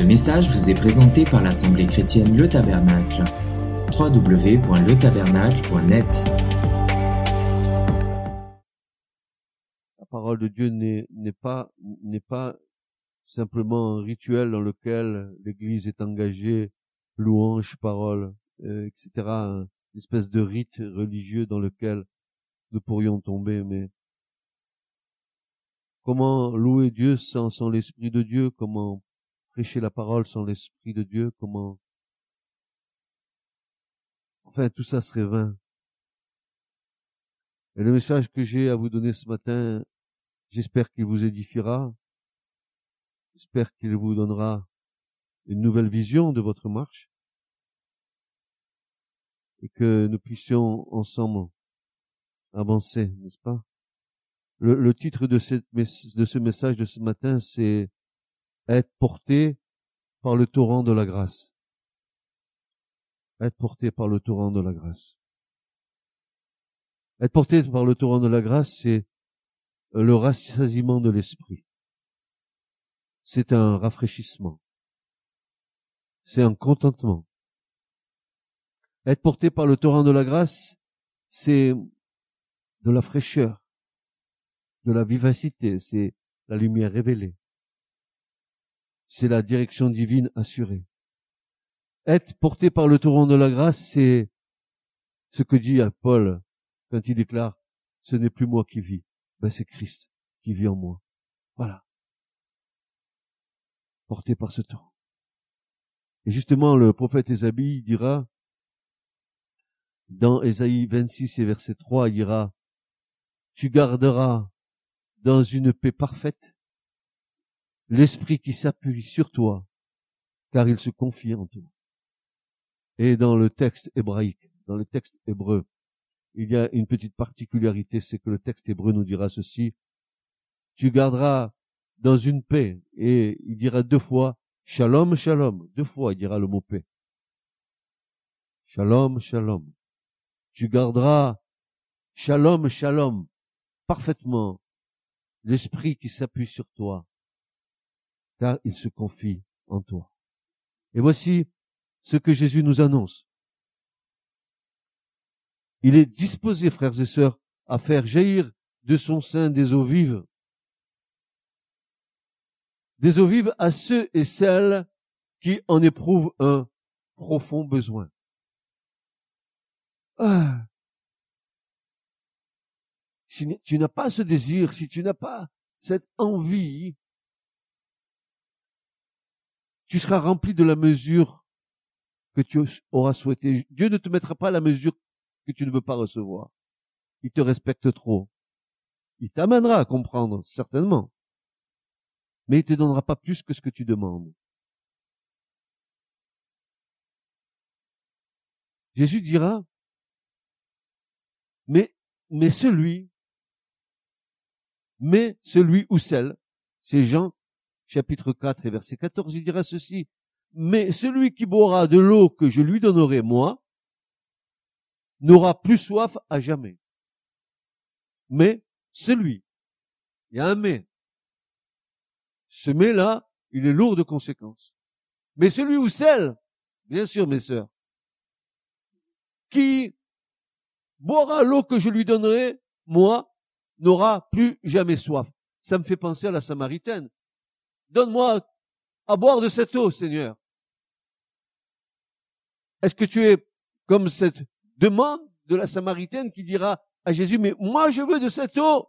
Ce message vous est présenté par l'Assemblée chrétienne Le Tabernacle. www.letabernacle.net La parole de Dieu n'est pas pas simplement un rituel dans lequel l'Église est engagée, louange, parole, euh, etc. Une espèce de rite religieux dans lequel nous pourrions tomber, mais comment louer Dieu sans, sans l'Esprit de Dieu, comment prêcher la parole sans l'Esprit de Dieu, comment... Enfin, tout ça serait vain. Et le message que j'ai à vous donner ce matin, j'espère qu'il vous édifiera, j'espère qu'il vous donnera une nouvelle vision de votre marche, et que nous puissions ensemble avancer, n'est-ce pas? Le, titre de ce message de ce matin, c'est être porté par le torrent de la grâce. Être porté par le torrent de la grâce. Être porté par le torrent de la grâce, c'est le rassasiement de l'esprit. C'est un rafraîchissement. C'est un contentement. Être porté par le torrent de la grâce, c'est de la fraîcheur de la vivacité, c'est la lumière révélée. C'est la direction divine assurée. Être porté par le torrent de la grâce, c'est ce que dit Paul quand il déclare, ce n'est plus moi qui vis, ben c'est Christ qui vit en moi. Voilà. Porté par ce torrent. Et justement, le prophète Ésaïe dira, dans Ésaïe 26 et verset 3, il dira, tu garderas dans une paix parfaite, l'esprit qui s'appuie sur toi, car il se confie en toi. Et dans le texte hébraïque, dans le texte hébreu, il y a une petite particularité, c'est que le texte hébreu nous dira ceci, tu garderas dans une paix, et il dira deux fois, shalom, shalom, deux fois il dira le mot paix. Shalom, shalom. Tu garderas shalom, shalom, parfaitement l'Esprit qui s'appuie sur toi, car il se confie en toi. Et voici ce que Jésus nous annonce. Il est disposé, frères et sœurs, à faire jaillir de son sein des eaux vives. Des eaux vives à ceux et celles qui en éprouvent un profond besoin. Ah, si tu n'as pas ce désir, si tu n'as pas cette envie, tu seras rempli de la mesure que tu auras souhaité. Dieu ne te mettra pas la mesure que tu ne veux pas recevoir. Il te respecte trop. Il t'amènera à comprendre, certainement. Mais il te donnera pas plus que ce que tu demandes. Jésus dira, mais, mais celui mais celui ou celle, c'est Jean chapitre 4 et verset 14, il dira ceci, mais celui qui boira de l'eau que je lui donnerai moi, n'aura plus soif à jamais. Mais celui, il y a un mais. Ce mais-là, il est lourd de conséquences. Mais celui ou celle, bien sûr mes sœurs, qui boira l'eau que je lui donnerai, moi, n'aura plus jamais soif. Ça me fait penser à la Samaritaine. Donne-moi à boire de cette eau, Seigneur. Est-ce que tu es comme cette demande de la Samaritaine qui dira à Jésus, mais moi je veux de cette eau?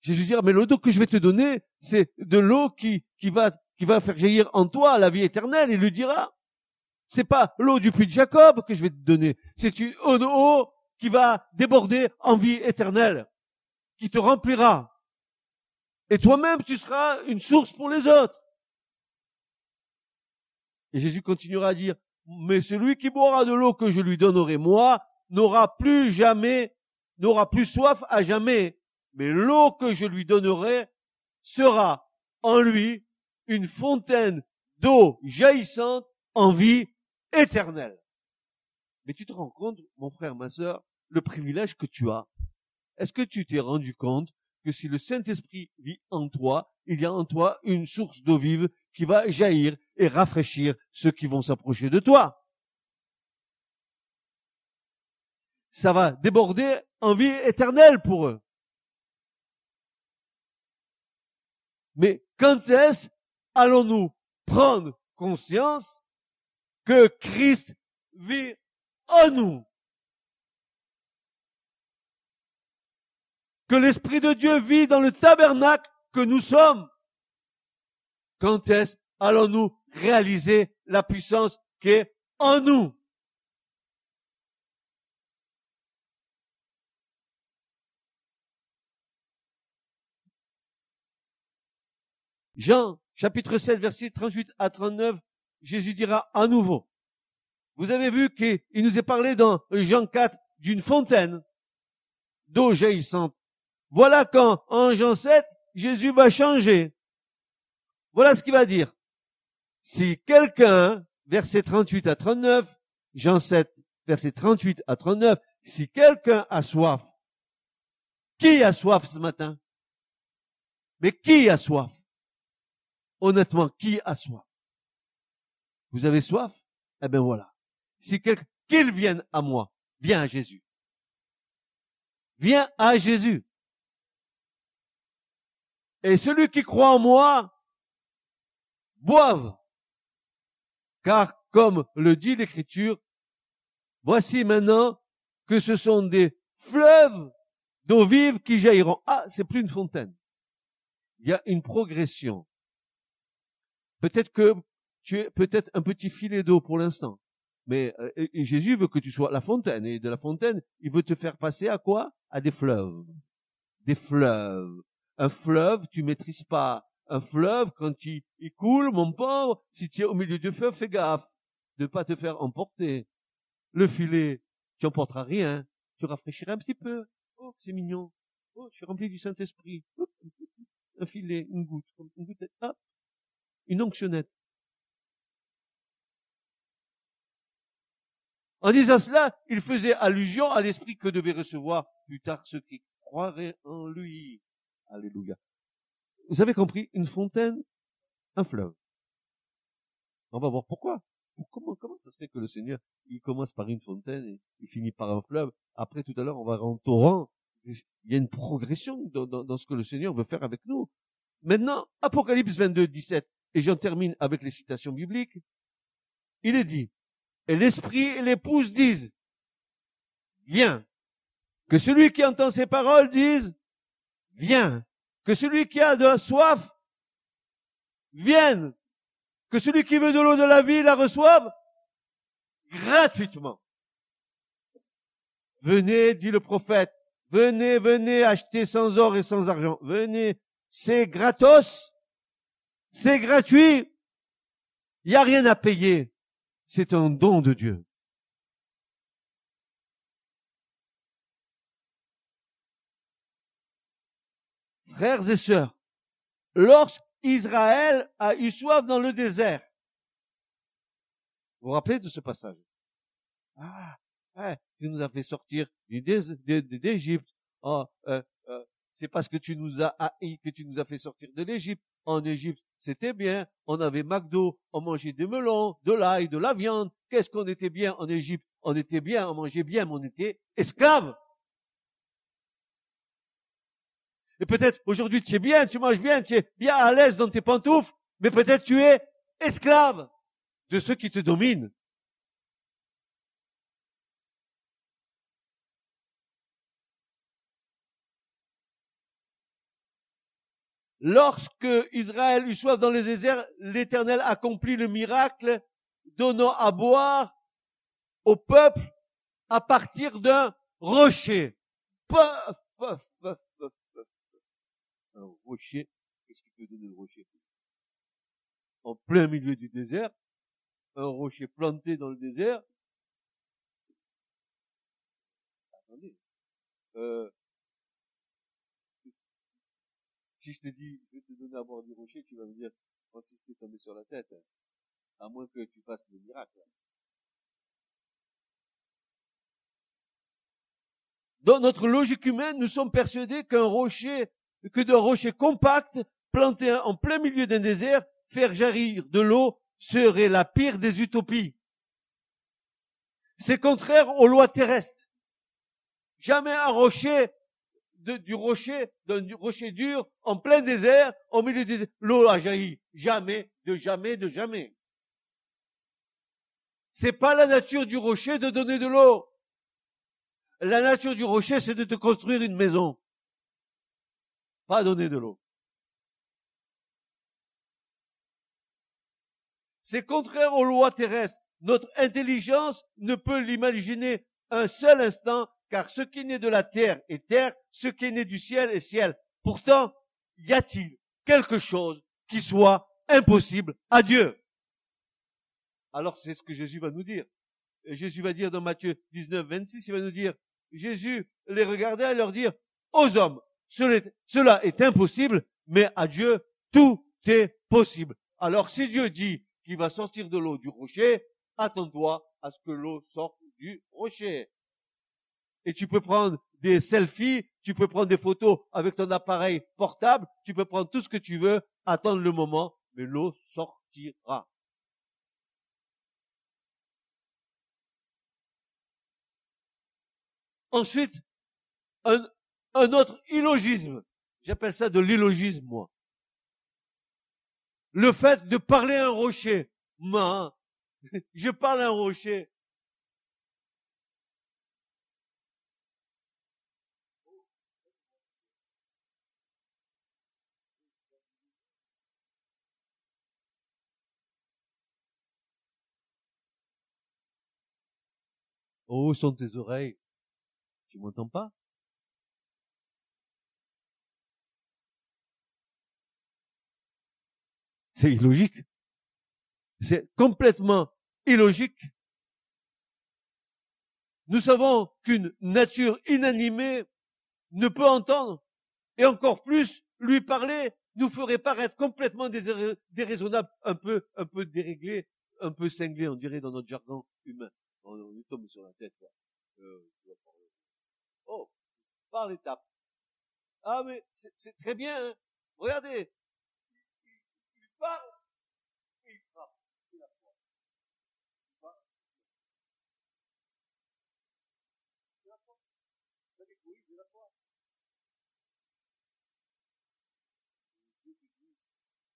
Jésus dira, mais l'eau que je vais te donner, c'est de l'eau qui, qui va, qui va faire jaillir en toi la vie éternelle. Il lui dira, c'est pas l'eau du puits de Jacob que je vais te donner, c'est une eau qui va déborder en vie éternelle, qui te remplira. Et toi-même, tu seras une source pour les autres. Et Jésus continuera à dire, mais celui qui boira de l'eau que je lui donnerai, moi, n'aura plus jamais, n'aura plus soif à jamais. Mais l'eau que je lui donnerai sera en lui une fontaine d'eau jaillissante en vie éternelle. Mais tu te rends compte, mon frère, ma sœur, le privilège que tu as. Est-ce que tu t'es rendu compte si le Saint-Esprit vit en toi, il y a en toi une source d'eau vive qui va jaillir et rafraîchir ceux qui vont s'approcher de toi. Ça va déborder en vie éternelle pour eux. Mais quand est-ce allons-nous prendre conscience que Christ vit en nous? Que l'Esprit de Dieu vit dans le tabernacle que nous sommes? Quand est-ce allons-nous réaliser la puissance qui est en nous? Jean, chapitre 7, verset 38 à 39, Jésus dira à nouveau. Vous avez vu qu'il nous est parlé dans Jean 4 d'une fontaine d'eau jaillissante. Voilà quand, en Jean 7, Jésus va changer. Voilà ce qu'il va dire. Si quelqu'un, verset 38 à 39, Jean 7, verset 38 à 39, si quelqu'un a soif, qui a soif ce matin? Mais qui a soif? honnêtement, qui a soif? Vous avez soif? Eh bien voilà. Si quelqu'un, qu'il vienne à moi, viens à Jésus. Viens à Jésus. Et celui qui croit en moi, boive. Car comme le dit l'Écriture, voici maintenant que ce sont des fleuves d'eau vive qui jailliront. Ah, c'est plus une fontaine. Il y a une progression. Peut-être que tu es peut-être un petit filet d'eau pour l'instant. Mais euh, Jésus veut que tu sois la fontaine. Et de la fontaine, il veut te faire passer à quoi? À des fleuves. Des fleuves. Un fleuve, tu maîtrises pas. Un fleuve, quand il, il coule, mon pauvre, si tu es au milieu du feu, fais gaffe de pas te faire emporter. Le filet, tu emporteras rien. Tu rafraîchiras un petit peu. Oh, c'est mignon. Oh, je suis rempli du Saint-Esprit. Un filet, une goutte, une goutte, hop, une onctionnette. En disant cela, il faisait allusion à l'esprit que devaient recevoir plus tard ceux qui croiraient en lui. Alléluia. Vous avez compris, une fontaine, un fleuve. On va voir pourquoi. Comment, comment ça se fait que le Seigneur, il commence par une fontaine et il finit par un fleuve. Après, tout à l'heure, on va en torrent. Il y a une progression dans, ce que le Seigneur veut faire avec nous. Maintenant, Apocalypse 22, 17 et j'en termine avec les citations bibliques, il est dit, et l'esprit et l'épouse disent, viens. Que celui qui entend ces paroles dise, viens. Que celui qui a de la soif, vienne. Que celui qui veut de l'eau de la vie la reçoive gratuitement. Venez, dit le prophète, venez, venez acheter sans or et sans argent. Venez, c'est gratos. C'est gratuit. Il n'y a rien à payer. C'est un don de Dieu. Frères et sœurs, lorsqu'Israël a eu soif dans le désert, vous vous rappelez de ce passage? Ah, tu nous as fait sortir d'Égypte. Oh, euh, euh, c'est parce que tu nous as haïs que tu nous as fait sortir de l'Égypte en Égypte, c'était bien. On avait McDo, on mangeait des melons, de l'ail, de la viande. Qu'est-ce qu'on était bien en Égypte? On était bien, on mangeait bien, mais on était esclaves. Et peut-être aujourd'hui tu es bien, tu manges bien, tu es bien à l'aise dans tes pantoufles, mais peut-être tu es esclave de ceux qui te dominent. Lorsque Israël eut soif dans les déserts, l'Éternel accomplit le miracle, donnant à boire au peuple à partir d'un rocher. Paf, paf. Un rocher, qu'est-ce qu'il peut donner le rocher? En plein milieu du désert, un rocher planté dans le désert. Attendez. Euh, si je te dis, je vais te donner à boire du rocher, tu vas me dire, oh, si c'était tombé sur la tête, à moins que tu fasses le miracle. Dans notre logique humaine, nous sommes persuadés qu'un rocher, que d'un rocher compact planter en plein milieu d'un désert, faire jaillir de l'eau serait la pire des utopies. C'est contraire aux lois terrestres. Jamais un rocher, du rocher, d'un rocher dur, en plein désert, au milieu des, l'eau a jailli. Jamais, de jamais, de jamais. C'est pas la nature du rocher de donner de l'eau. La nature du rocher, c'est de te construire une maison. Pas donner de l'eau. C'est contraire aux lois terrestres. Notre intelligence ne peut l'imaginer un seul instant, car ce qui naît de la terre est terre, ce qui est né du ciel est ciel. Pourtant, y a-t-il quelque chose qui soit impossible à Dieu? Alors c'est ce que Jésus va nous dire. Et Jésus va dire dans Matthieu 19, 26, il va nous dire, Jésus les regardait et leur dire, aux hommes, cela est impossible, mais à Dieu, tout est possible. Alors si Dieu dit qu'il va sortir de l'eau du rocher, attends-toi à ce que l'eau sorte du rocher. Et tu peux prendre des selfies, tu peux prendre des photos avec ton appareil portable, tu peux prendre tout ce que tu veux, attendre le moment, mais l'eau sortira. Ensuite, un, un autre illogisme. J'appelle ça de l'illogisme, moi. Le fait de parler à un rocher. Moi, je parle à un rocher. Oh, sont tes oreilles. Tu m'entends pas? C'est illogique. C'est complètement illogique. Nous savons qu'une nature inanimée ne peut entendre, et encore plus lui parler nous ferait paraître complètement déraisonnable, un peu, un peu déréglé, un peu cinglé, on dirait dans notre jargon humain. On, nous tombe sur la tête. Euh, oh, par l'étape. Ah mais c'est très bien. Hein. Regardez, parle et il frappe. La foi.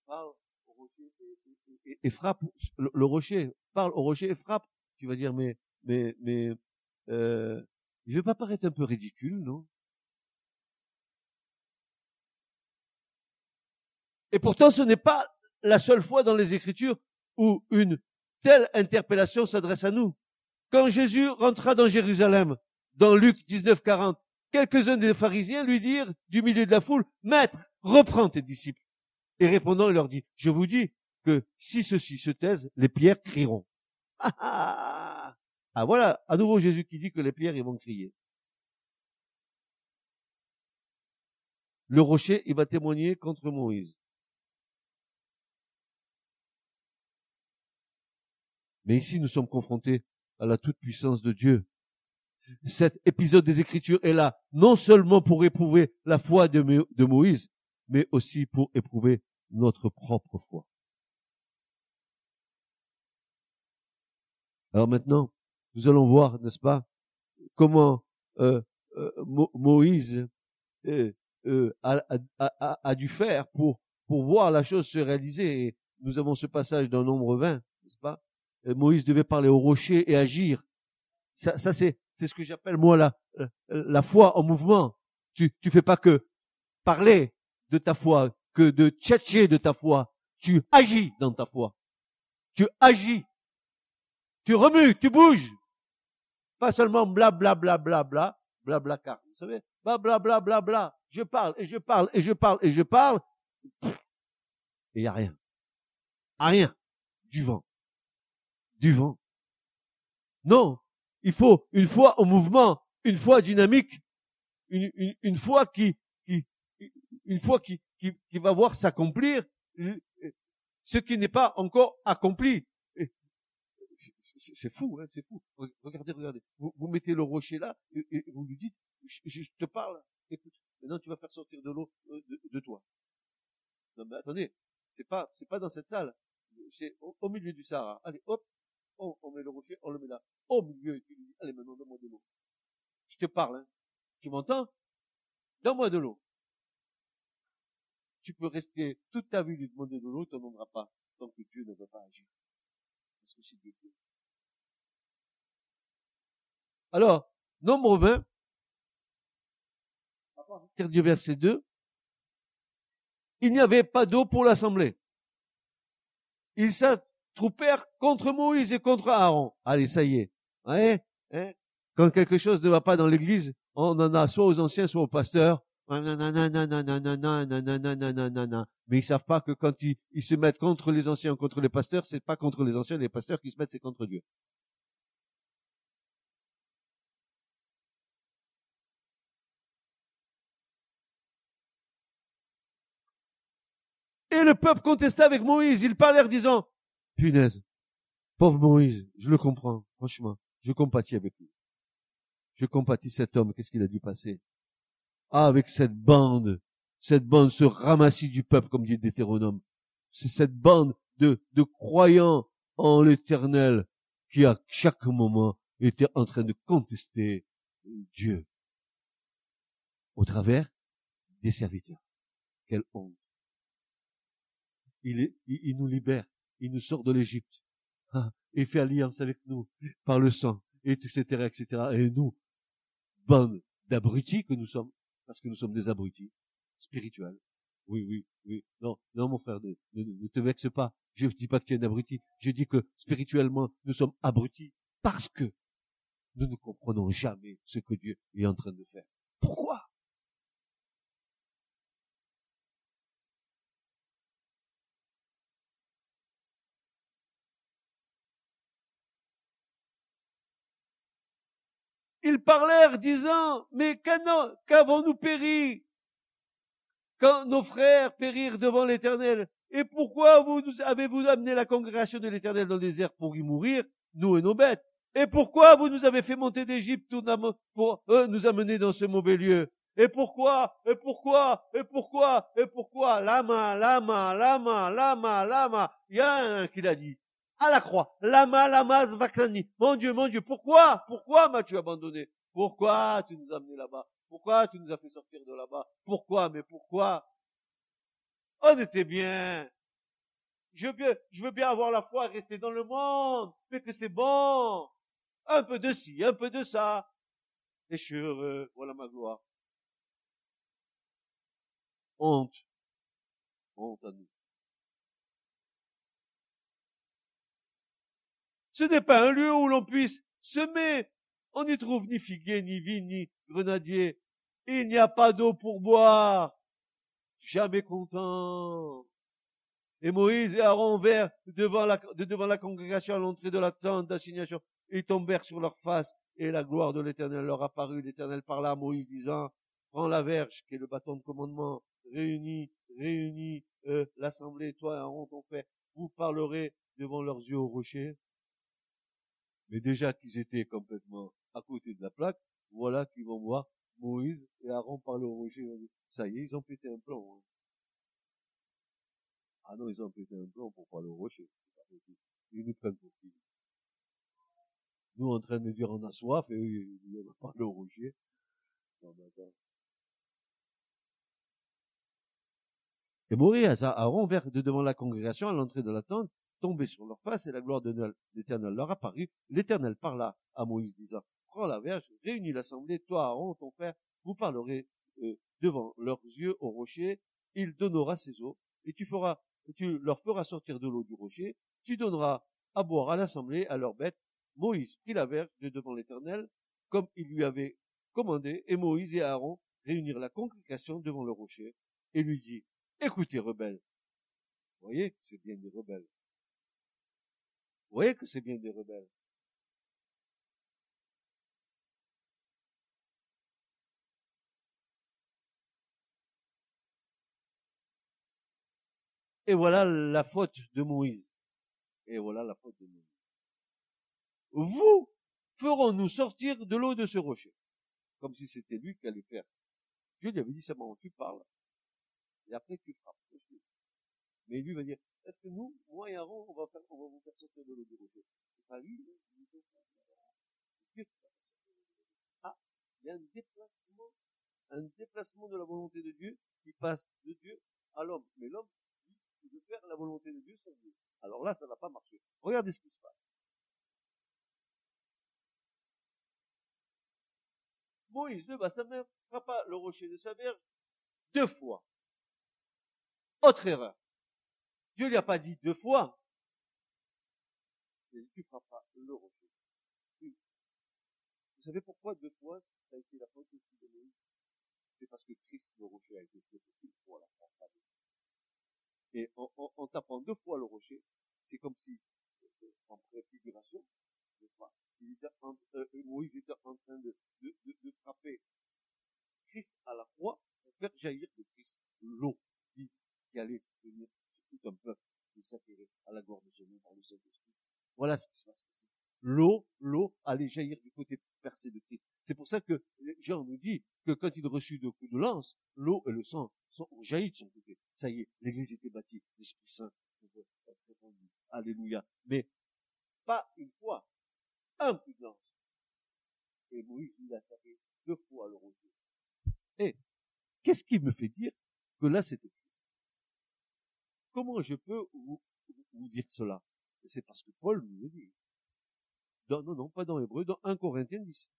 Parle. Au rocher et, et, frappe le, le, rocher. Parle au rocher et frappe. Tu vas dire, mais, mais, mais, euh, je vais pas paraître un peu ridicule, non? Et pourtant, ce n'est pas la seule fois dans les Écritures où une telle interpellation s'adresse à nous. Quand Jésus rentra dans Jérusalem, dans Luc 19, 40, quelques-uns des pharisiens lui dirent du milieu de la foule, Maître, reprends tes disciples. Et répondant, il leur dit, je vous dis que si ceux-ci se taisent, les pierres crieront. Ah, ah, ah voilà, à nouveau Jésus qui dit que les pierres, ils vont crier. Le rocher, il va témoigner contre Moïse. Mais ici, nous sommes confrontés à la toute-puissance de Dieu. Cet épisode des Écritures est là non seulement pour éprouver la foi de, Moïse, mais aussi pour éprouver notre propre foi. Alors maintenant, nous allons voir, n'est-ce pas, comment euh, euh, Moïse euh, a, dû faire pour, pour voir la chose se réaliser. Nous avons ce passage dans Nombre 20, n'est-ce pas? Moïse devait parler au rocher et agir. Ça, ça c'est, c'est ce que j'appelle moi la, euh, la foi en mouvement. Tu, tu fais pas que parler de ta foi, que de tchatcher de ta foi. Tu agis dans ta foi. Tu agis. Tu remues, tu bouges. Pas seulement bla bla bla bla bla bla bla car. Vous savez, bla bla bla bla bla. Je parle et je parle et je parle et je parle. Et il y a rien. A rien. Du vent du vent. Non, il faut une foi au mouvement, une foi dynamique, une, une, foi qui, une qui, qui, va voir s'accomplir euh, ce qui n'est pas encore accompli. C'est fou, hein, c'est fou. Regardez, regardez. Vous, mettez le rocher là et, vous lui dites, je, te parle. Écoute, maintenant tu vas faire sortir de l'eau euh, de, de, toi. Non mais attendez, c'est pas, c'est pas dans cette salle. C'est au, milieu du Sahara. Allez, hop, on, on, met le rocher, on le met là. Au milieu, et tu lui dis, allez maintenant, donne-moi de l'eau. Je te parle, hein. Tu m'entends? Donne-moi de l'eau. Tu peux rester toute ta vie lui demander de l'eau, tu n'en auras pas, tant que Dieu ne veut pas agir. Parce que c'est Dieu qui agit. Alors, nombre 20, à partir du verset 2, il n'y avait pas d'eau pour l'assemblée. Ils s'attroupèrent contre Moïse et contre Aaron. Allez, ça y est. Hein, hein? Quand quelque chose ne va pas dans l'église, on en a soit aux anciens, soit aux pasteurs. Mais ils savent pas que quand ils, ils se mettent contre les anciens, contre les pasteurs, c'est pas contre les anciens, les pasteurs qui se mettent, c'est contre Dieu. Et le peuple contesta avec Moïse. Ils parlèrent disant, punaise, pauvre Moïse, je le comprends, franchement, je compatis avec lui. Je compatis cet homme, qu'est-ce qu'il a dû passer? Ah, avec cette bande, cette bande, ce ramassis du peuple, comme dit Deutéronome. C'est cette bande de, de croyants en l'éternel qui à chaque moment était en train de contester Dieu. Au travers des serviteurs. Quelle honte. Il, il, nous libère, il nous sort de l'Égypte, ah, et fait alliance avec nous par le sang, et etc., etc. Et nous, bande d'abrutis que nous sommes, parce que nous sommes des abrutis spirituels. Oui, oui, oui. Non, non, mon frère, ne, ne, te vexe pas. Je ne dis pas que tu es un abruti. Je dis que spirituellement, nous sommes abrutis parce que nous ne comprenons jamais ce que Dieu est en train de faire. Pourquoi? Ils parlèrent disant, mais qu'avons-nous péri? Quand nos frères périrent devant l'Éternel Et pourquoi vous avez-vous amené la congrégation de l'Éternel dans le désert pour y mourir, nous et nos bêtes? Et pourquoi vous nous avez fait monter d'Égypte pour nous amener dans ce mauvais lieu? Et pourquoi Et pourquoi Et pourquoi Et pourquoi? Lama, lama, lama, lama, lama. Il y a un qui l'a dit à la croix. Lama, lama, zvakani. Mon Dieu, mon Dieu, pourquoi Pourquoi m'as-tu abandonné? Pourquoi tu nous as amenés là-bas? Pourquoi tu nous as fait sortir de là-bas? Pourquoi Mais pourquoi? On était bien. Je veux, bien, je veux bien avoir la foi et rester dans le monde, mais que c'est bon. Un peu de ci, un peu de ça. Et je suis heureux. Voilà ma gloire. Honte. Honte à nous. Ce n'est pas un lieu où l'on puisse semer. On n'y trouve ni figuier, ni vigne, ni grenadier. Il n'y a pas d'eau pour boire. Jamais content. Et Moïse et Aaron vinrent devant la, devant la congrégation à l'entrée de la tente d'assignation. Ils tombèrent sur leur face et la gloire de l'éternel leur apparut. L'éternel parla à Moïse disant, prends la verge qui est le bâton de commandement, réunis, réunis, euh, l'assemblée, toi et Aaron ton frère, vous parlerez devant leurs yeux au rocher. Mais déjà qu'ils étaient complètement à côté de la plaque, voilà qu'ils vont voir Moïse et Aaron parler au rocher. Ça y est, ils ont pété un plomb. Hein. Ah non, ils ont pété un plomb pour parler au rocher. Ils nous prennent pour qui? Nous en train de dire on a soif et eux, ils vont parler au rocher. Et Moïse et Aaron vers de devant la congrégation à l'entrée de la tente tombés sur leur face et la gloire de l'Éternel leur apparut. L'Éternel parla à Moïse disant, prends la verge, réunis l'assemblée, toi, Aaron, ton frère, vous parlerez euh, devant leurs yeux au rocher, il donnera ses eaux, et tu leur feras sortir de l'eau du rocher, tu donneras à boire à l'assemblée, à leurs bêtes. Moïse prit la verge de devant l'Éternel, comme il lui avait commandé, et Moïse et Aaron réunirent la congrégation devant le rocher, et lui dit, écoutez, rebelles. Vous voyez, c'est bien des rebelles. Vous voyez que c'est bien des rebelles. Et voilà la faute de Moïse. Et voilà la faute de Moïse. Vous ferons-nous sortir de l'eau de ce rocher. Comme si c'était lui qui allait faire. Dieu lui avait dit seulement, tu parles. Et après tu frappes. Mais lui va dire, est-ce que nous, moi et Aaron, on va, faire, on va vous faire sortir de l'eau du rocher C'est pas lui, hein, c'est Dieu va Ah, il y a un déplacement, un déplacement de la volonté de Dieu qui passe de Dieu à l'homme. Mais l'homme, il veut faire la volonté de Dieu sur Dieu. Alors là, ça n'a pas marché. Regardez ce qui se passe. Moïse leva sa main, frappa le rocher de sa verge deux fois. Autre erreur. Dieu lui a pas dit deux fois. Il a dit, tu frappas le rocher. Vous savez pourquoi deux fois ça a été la faute de Moïse C'est parce que Christ, le rocher, a été fait une fois la fois, Et en, tapant deux fois le rocher, c'est comme si, en préfiguration, n'est-ce pas il était en, euh, Moïse était en train de, frapper Christ à la croix pour faire jaillir de Christ l'eau vive qui allait venir sur tout un peuple et s'attirer à la gorge de ce monde par le Saint-Esprit. Voilà ce qui se passe L'eau, l'eau allait jaillir du côté percé de Christ. C'est pour ça que Jean nous dit que quand il reçut deux coups de lance, l'eau et le sang sont jaillis de son côté. Ça y est, l'église était bâtie, l'Esprit Saint pouvait être. Alléluia. Mais pas une fois, un coup de lance. Et Moïse, il a tapé deux fois le rocher. Et qu'est-ce qui me fait dire que là c'était Christ? Comment je peux vous, vous dire cela? C'est parce que Paul non, non, pas dans Hébreu, dans 1 Corinthiens 10.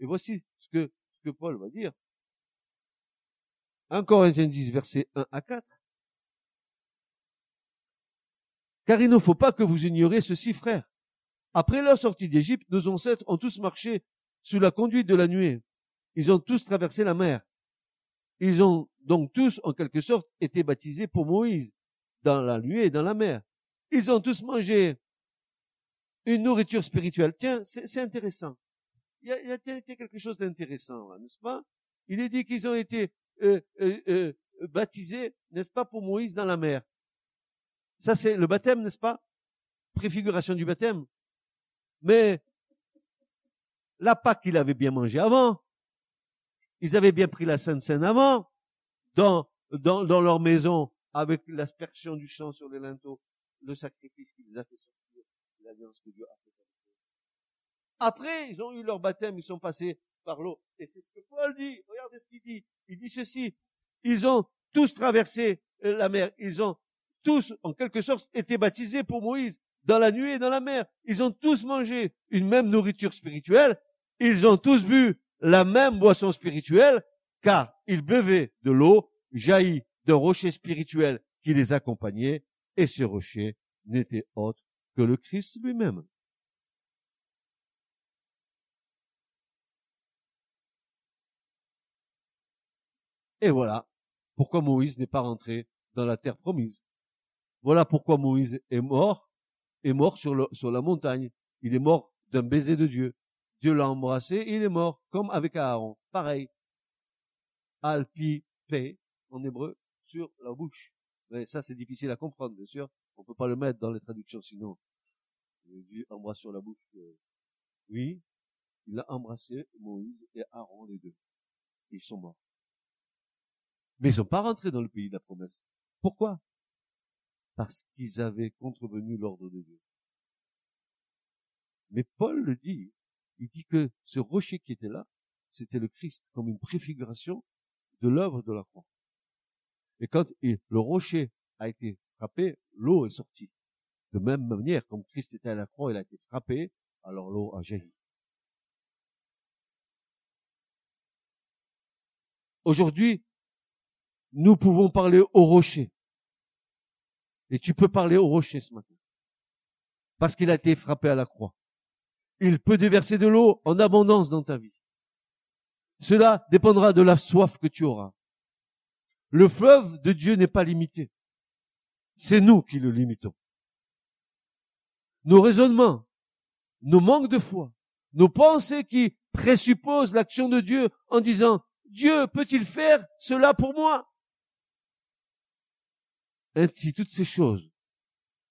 Et voici ce que, ce que Paul va dire. 1 Corinthiens 10, versets 1 à 4. Car il ne faut pas que vous ignoriez ceci, frères. Après leur sortie d'Égypte, nos ancêtres ont tous marché sous la conduite de la nuée. Ils ont tous traversé la mer. Ils ont donc tous, en quelque sorte, été baptisés pour Moïse, dans la nuée et dans la mer. Ils ont tous mangé une nourriture spirituelle. Tiens, c'est intéressant. Il y, a, il quelque chose d'intéressant, n'est-ce pas? Il est dit qu'ils ont été euh, euh, euh, baptisés, n'est-ce pas, pour Moïse dans la mer. Ça, c'est le baptême, n'est-ce pas? Préfiguration du baptême. Mais la Pâque, il avait bien mangé avant. Ils avaient bien pris la Sainte Seine avant, dans, dans, dans leur maison, avec l'aspersion du champ sur les linteaux, le sacrifice qu'ils a fait Après, ils ont eu leur baptême, ils sont passés par l'eau. Et c'est ce que Paul dit. Regardez ce qu'il dit. Il dit ceci. Ils ont tous traversé euh, la mer. Ils ont tous, en quelque sorte, été baptisés pour Moïse dans la nuit et dans la mer. Ils ont tous mangé une même nourriture spirituelle. Ils ont tous bu la même boisson spirituelle, car ils buvaient de l'eau jaillie d'un rocher spirituel qui les accompagnait, et ce rocher n'était autre que le Christ lui-même. Et voilà pourquoi Moïse n'est pas rentré dans la terre promise. Voilà pourquoi Moïse est mort est mort sur, la montagne. Il est mort d'un baiser de Dieu. Dieu l'a embrassé et il est mort, comme avec Aaron. Pareil. Alpi, paix, en hébreu, sur la bouche. Mais ça, c'est difficile à comprendre, bien sûr. On peut pas le mettre dans les traductions, sinon. Dieu embrasse sur la bouche. Euh, oui, il a embrassé Moïse et Aaron, les deux. Ils sont morts. Mais ils sont pas rentrés dans le pays de la promesse. Pourquoi? Parce qu'ils avaient contrevenu l'ordre de Dieu. Mais Paul le dit, il dit que ce rocher qui était là, c'était le Christ, comme une préfiguration de l'œuvre de la croix. Et quand le rocher a été frappé, l'eau est sortie. De même manière, comme Christ était à la croix, il a été frappé, alors l'eau a jailli. Aujourd'hui, nous pouvons parler au rocher. Et tu peux parler au rocher ce matin. Parce qu'il a été frappé à la croix. Il peut déverser de l'eau en abondance dans ta vie. Cela dépendra de la soif que tu auras. Le fleuve de Dieu n'est pas limité. C'est nous qui le limitons. Nos raisonnements, nos manques de foi, nos pensées qui présupposent l'action de Dieu en disant Dieu peut-il faire cela pour moi? Ainsi, toutes ces choses,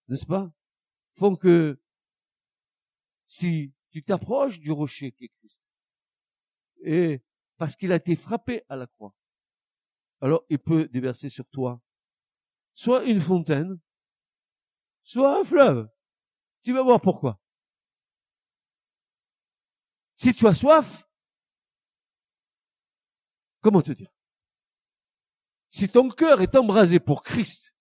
n'est-ce pas, font que si tu t'approches du rocher qui est Christ, et parce qu'il a été frappé à la croix, alors il peut déverser sur toi soit une fontaine, soit un fleuve. Tu vas voir pourquoi. Si tu as soif, comment te dire? Si ton cœur est embrasé pour Christ,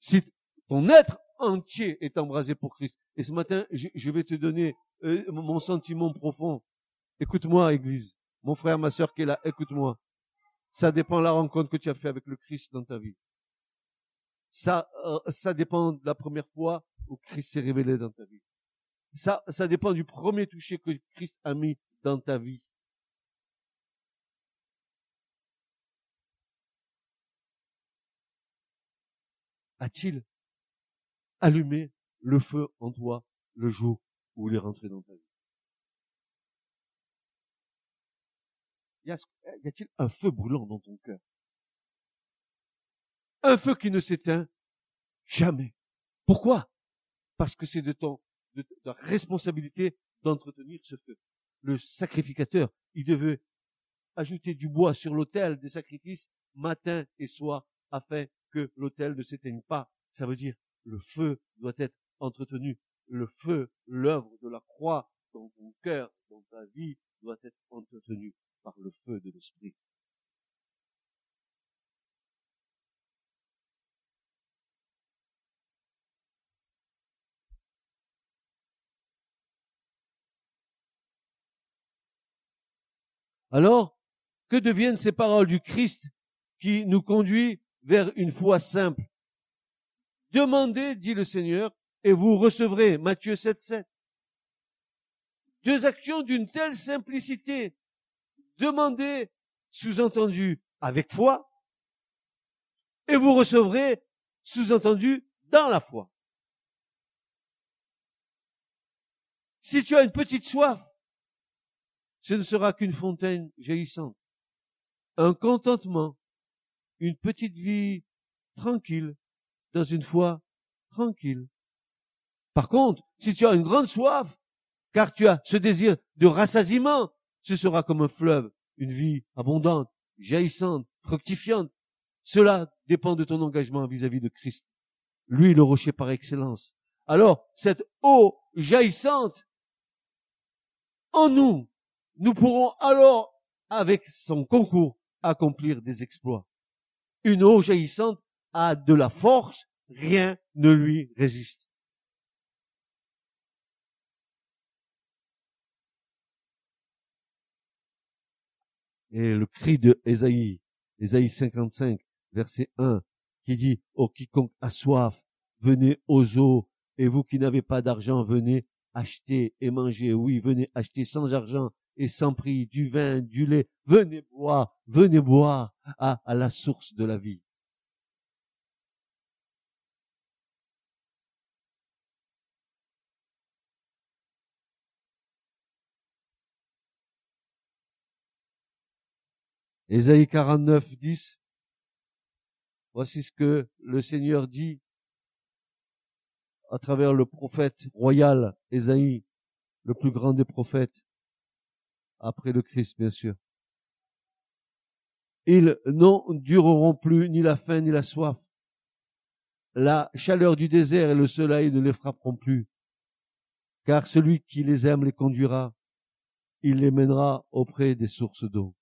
si ton être entier est embrasé pour Christ, et ce matin, je, vais te donner euh, mon sentiment profond. Écoute-moi, Église, mon frère, ma sœur qui est là, écoute-moi. Ça dépend de la rencontre que tu as fait avec le Christ dans ta vie. Ça, euh, ça dépend de la première fois où Christ s'est révélé dans ta vie. Ça, ça dépend du premier toucher que Christ a mis dans ta vie. A-t-il allumé le feu en toi le jour où il est rentré dans ta vie? Y a-t-il un feu brûlant dans ton cœur? Un feu qui ne s'éteint jamais. Pourquoi? Parce que c'est de ton de ta responsabilité d'entretenir ce feu. Le sacrificateur, il devait ajouter du bois sur l'autel des sacrifices matin et soir afin que l'autel ne s'éteigne pas. Ça veut dire le feu doit être entretenu. Le feu, l'œuvre de la croix dans ton cœur, dans ta vie, doit être entretenu par le feu de l'esprit. Alors, que deviennent ces paroles du Christ qui nous conduit vers une foi simple? Demandez, dit le Seigneur, et vous recevrez. Matthieu 7, 7. Deux actions d'une telle simplicité demandez, sous-entendu, avec foi, et vous recevrez, sous-entendu, dans la foi. Si tu as une petite soif, ce ne sera qu'une fontaine jaillissante, un contentement, une petite vie tranquille, dans une foi tranquille. Par contre, si tu as une grande soif, car tu as ce désir de rassasiement, ce sera comme un fleuve, une vie abondante, jaillissante, fructifiante. Cela dépend de ton engagement vis-à-vis de Christ. Lui, le rocher par excellence. Alors, cette eau jaillissante en nous, nous pourrons alors, avec son concours, accomplir des exploits. Une eau jaillissante a de la force, rien ne lui résiste. Et le cri de Ésaïe, Ésaïe 55, verset 1, qui dit, oh quiconque a soif, venez aux eaux, et vous qui n'avez pas d'argent, venez acheter et manger. Oui, venez acheter sans argent et sans prix du vin, du lait. Venez boire, venez boire à, à la source de la vie. Ésaïe 49, 10. Voici ce que le Seigneur dit à travers le prophète royal Ésaïe, le plus grand des prophètes, après le Christ, bien sûr. Ils n'endureront plus ni la faim ni la soif. La chaleur du désert et le soleil ne les frapperont plus, car celui qui les aime les conduira, il les mènera auprès des sources d'eau.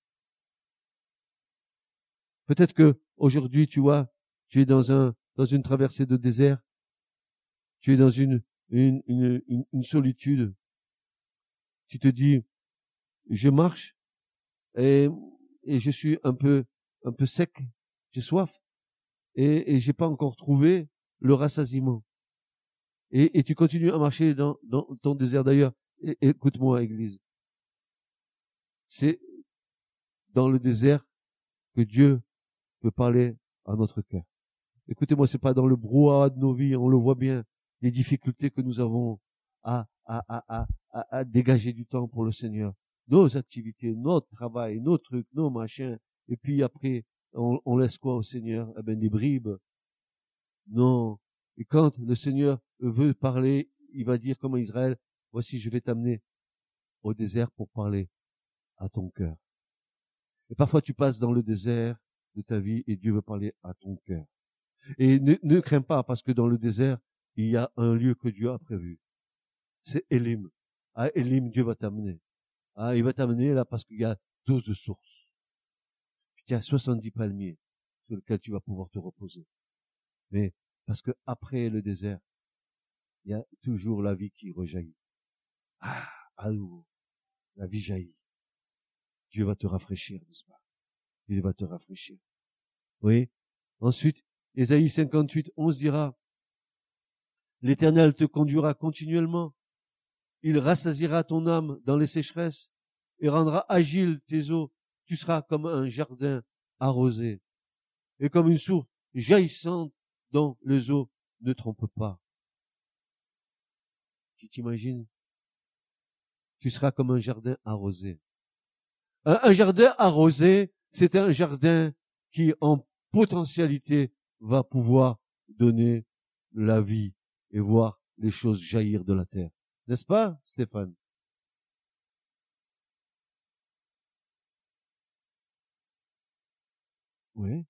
Peut-être que aujourd'hui, tu vois, tu es dans un dans une traversée de désert, tu es dans une une, une, solitude. Tu te dis, je marche et, et je suis un peu un peu sec, j'ai soif et, et j'ai pas encore trouvé le rassasiement. Et, et tu continues à marcher dans, dans ton désert d'ailleurs. Écoute-moi, Église. C'est dans le désert que Dieu parler à notre cœur. Écoutez-moi, c'est pas dans le brouhaha de nos vies, on le voit bien, les difficultés que nous avons à, à, à, à, à dégager du temps pour le Seigneur. Nos activités, notre travail, nos trucs, nos machins, et puis après, on, on laisse quoi au Seigneur? Eh ben des bribes. Non. Et quand le Seigneur veut parler, il va dire comme à Israël, voici je vais t'amener au désert pour parler à ton cœur. Et parfois tu passes dans le désert de ta vie et Dieu veut parler à ton cœur. Et ne, crains pas parce que dans le désert, il y a un lieu que Dieu a prévu. C'est Elim. À Elim, Dieu va t'amener. Ah, il va t'amener là parce qu'il y a deux sources. Puis il y a 70 palmiers sur lesquels tu vas pouvoir te reposer. Mais parce que après le désert, il y a toujours la vie qui rejaillit. Ah, à nouveau, la vie jaillit. Dieu va te rafraîchir, n'est-ce pas? Dieu va te rafraîchir. Oui. Ensuite, Ésaïe 58, 11 dira, L'Éternel te conduira continuellement. Il rassasira ton âme dans les sécheresses et rendra agile tes eaux. Tu seras comme un jardin arrosé et comme une source jaillissante dont les eaux ne trompent pas. Tu t'imagines? Tu seras comme un jardin arrosé. Un, jardin arrosé, c'est un jardin qui, en potentialité, va pouvoir donner la vie et voir les choses jaillir de la terre. N'est-ce pas, Stéphane? Oui.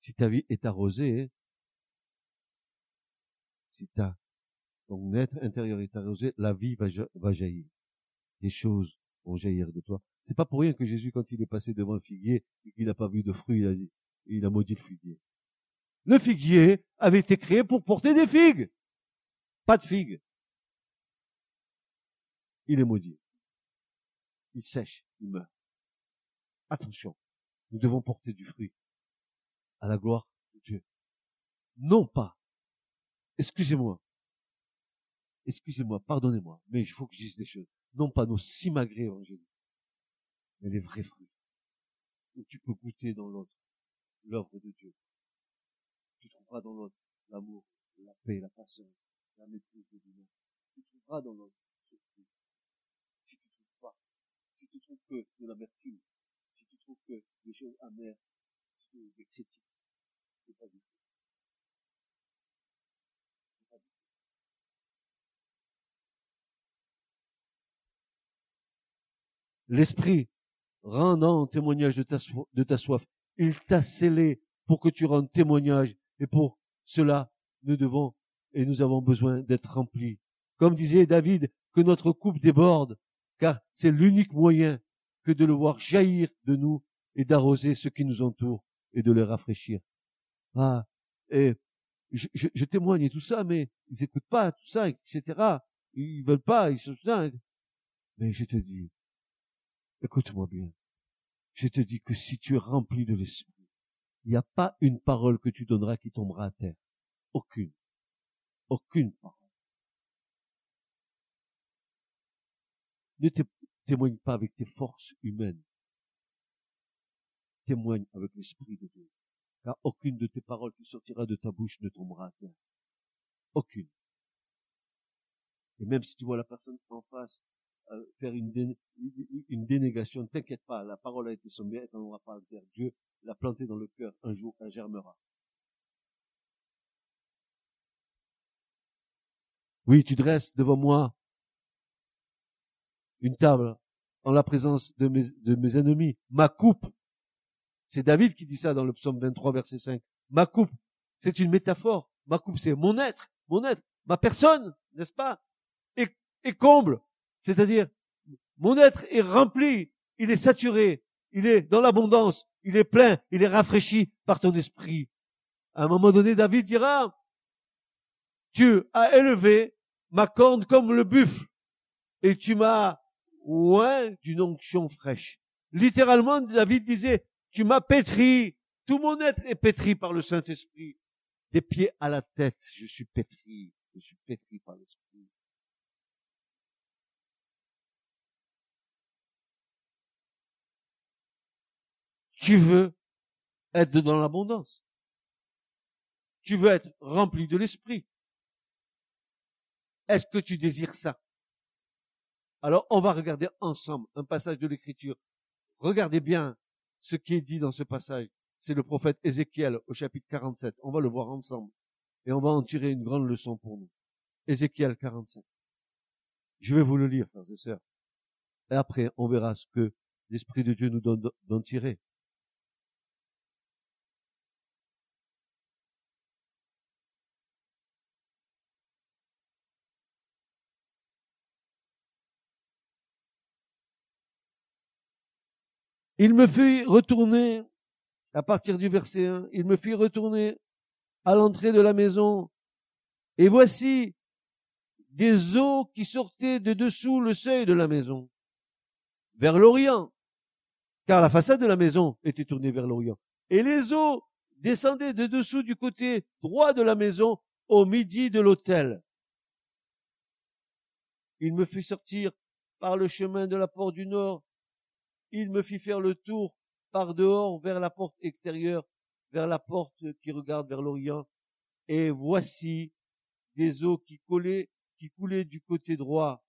Si ta vie est arrosée, si ta, ton être intérieur est arrosé, la vie va, va jaillir. Des choses vont jaillir de toi. C'est pas pour rien que Jésus, quand il est passé devant le figuier et qu'il n'a pas vu de fruits, il a, dit, il a maudit le figuier. Le figuier avait été créé pour porter des figues. Pas de figues. Il est maudit. Il sèche, il meurt. Attention, nous devons porter du fruit à la gloire de Dieu. Non pas, excusez-moi, excusez-moi, pardonnez-moi, mais il faut que je dise des choses. Non pas nos simagrées évangéliques, mais les vrais fruits. Où tu peux goûter dans l'autre l'œuvre de Dieu. Tu trouveras dans l'autre l'amour, la paix, la patience, la maîtrise de Dieu. Tu trouveras dans l'autre ce fruit. Si tu trouves pas, si tu trouves que de l'amertume, si tu trouves que des choses amères, des critiques, c'est pas du tout. Pas du tout. L'esprit rendant témoignage de ta, soif, il t'a scellé pour que tu rendes témoignage et pour cela nous devons et nous avons besoin d'être remplis. Comme disait David, que notre coupe déborde, car c'est l'unique moyen que de le voir jaillir de nous et d'arroser ceux qui nous entourent et de les rafraîchir. Ah, et je, témoigne et tout ça, mais ils écoutent pas tout ça, etc. Ils veulent pas, ils sont ça. Mais je te dis, écoute-moi bien. Je te dis que si tu es rempli de l'esprit, il n'y a pas une parole que tu donneras qui tombera à terre. Aucune. Aucune parole. Ne témoigne pas avec tes forces humaines. Témoigne avec l'Esprit de Dieu. Car aucune de tes paroles qui sortira de ta bouche ne tombera à terre. Aucune. Et même si tu vois la personne en face faire une, une dénégation, ne t'inquiète pas, la parole a été sommée, elle n'en aura pas terre. Dieu l'a plantée dans le cœur, un jour elle germera. Oui, tu dresses devant moi une table en la présence de mes, de ennemis. Ma coupe, c'est David qui dit ça dans le psaume 23, verset 5. Ma coupe, c'est une métaphore. Ma coupe, c'est mon être, mon être, ma personne, n'est-ce pas? Et comble, c'est-à-dire mon être est rempli, il est saturé, il est dans l'abondance, il est plein, il est rafraîchi par ton esprit. À un moment donné, David dira, tu as élevé ma corne comme le buffle et tu m'as oint d'une onction fraîche. Littéralement, David disait, tu m'as pétri, tout mon être est pétri par le Saint-Esprit. Des pieds à la tête, je suis pétri, je suis pétri par l'Esprit. Tu veux être dans l'abondance. Tu veux être rempli de l'Esprit. Est-ce que tu désires ça? Alors, on va regarder ensemble un passage de l'Écriture. Regardez bien ce qui est dit dans ce passage. C'est le prophète Ézéchiel au chapitre 47. On va le voir ensemble. Et on va en tirer une grande leçon pour nous. Ézéchiel 47. Je vais vous le lire, frères et sœurs. Et après, on verra ce que l'Esprit de Dieu nous donne d'en tirer. Il me fit retourner, à partir du verset 1, il me fit retourner à l'entrée de la maison, et voici des eaux qui sortaient de dessous le seuil de la maison, vers l'Orient, car la façade de la maison était tournée vers l'Orient. Et les eaux descendaient de dessous du côté droit de la maison au midi de l'autel. Il me fit sortir par le chemin de la porte du nord. Il me fit faire le tour par dehors vers la porte extérieure, vers la porte qui regarde vers l'Orient. Et voici des eaux qui coulaient, du côté droit.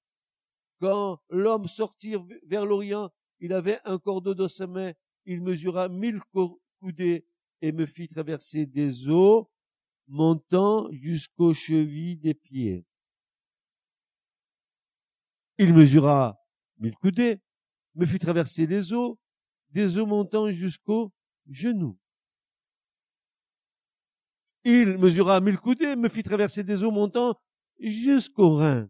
Quand l'homme sortit vers l'Orient, il avait un cordeau dans sa main, il mesura mille coudées et me fit traverser des eaux montant jusqu'aux chevilles des pieds. Il mesura mille coudées, me fit traverser des eaux, des eaux montant jusqu'aux genoux. Il mesura mille coudées, me fit traverser des eaux montant jusqu'aux reins.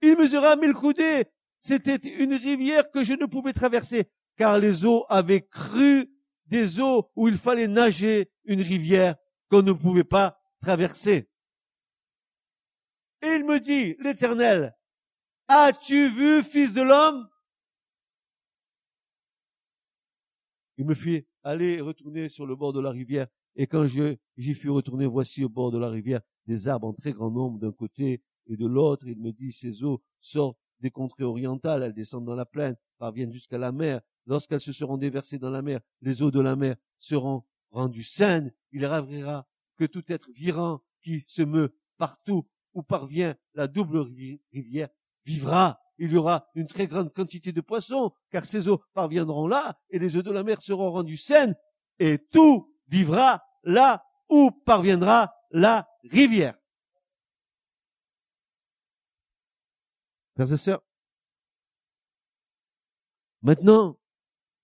Il mesura mille coudées, c'était une rivière que je ne pouvais traverser, car les eaux avaient cru des eaux où il fallait nager une rivière qu'on ne pouvait pas traverser. Et il me dit, l'Éternel, as-tu vu, fils de l'homme? Il me fit aller et retourner sur le bord de la rivière. Et quand j'y fus retourné, voici au bord de la rivière des arbres en très grand nombre d'un côté et de l'autre. Il me dit, ces eaux sortent des contrées orientales, elles descendent dans la plaine, parviennent jusqu'à la mer. Lorsqu'elles se seront déversées dans la mer, les eaux de la mer seront rendues saines. Il arrivera que tout être virant qui se meut partout où parvient la double rivière vivra. Il y aura une très grande quantité de poissons, car ces eaux parviendront là, et les eaux de la mer seront rendues saines, et tout vivra là où parviendra la rivière. Frères et sœurs, maintenant,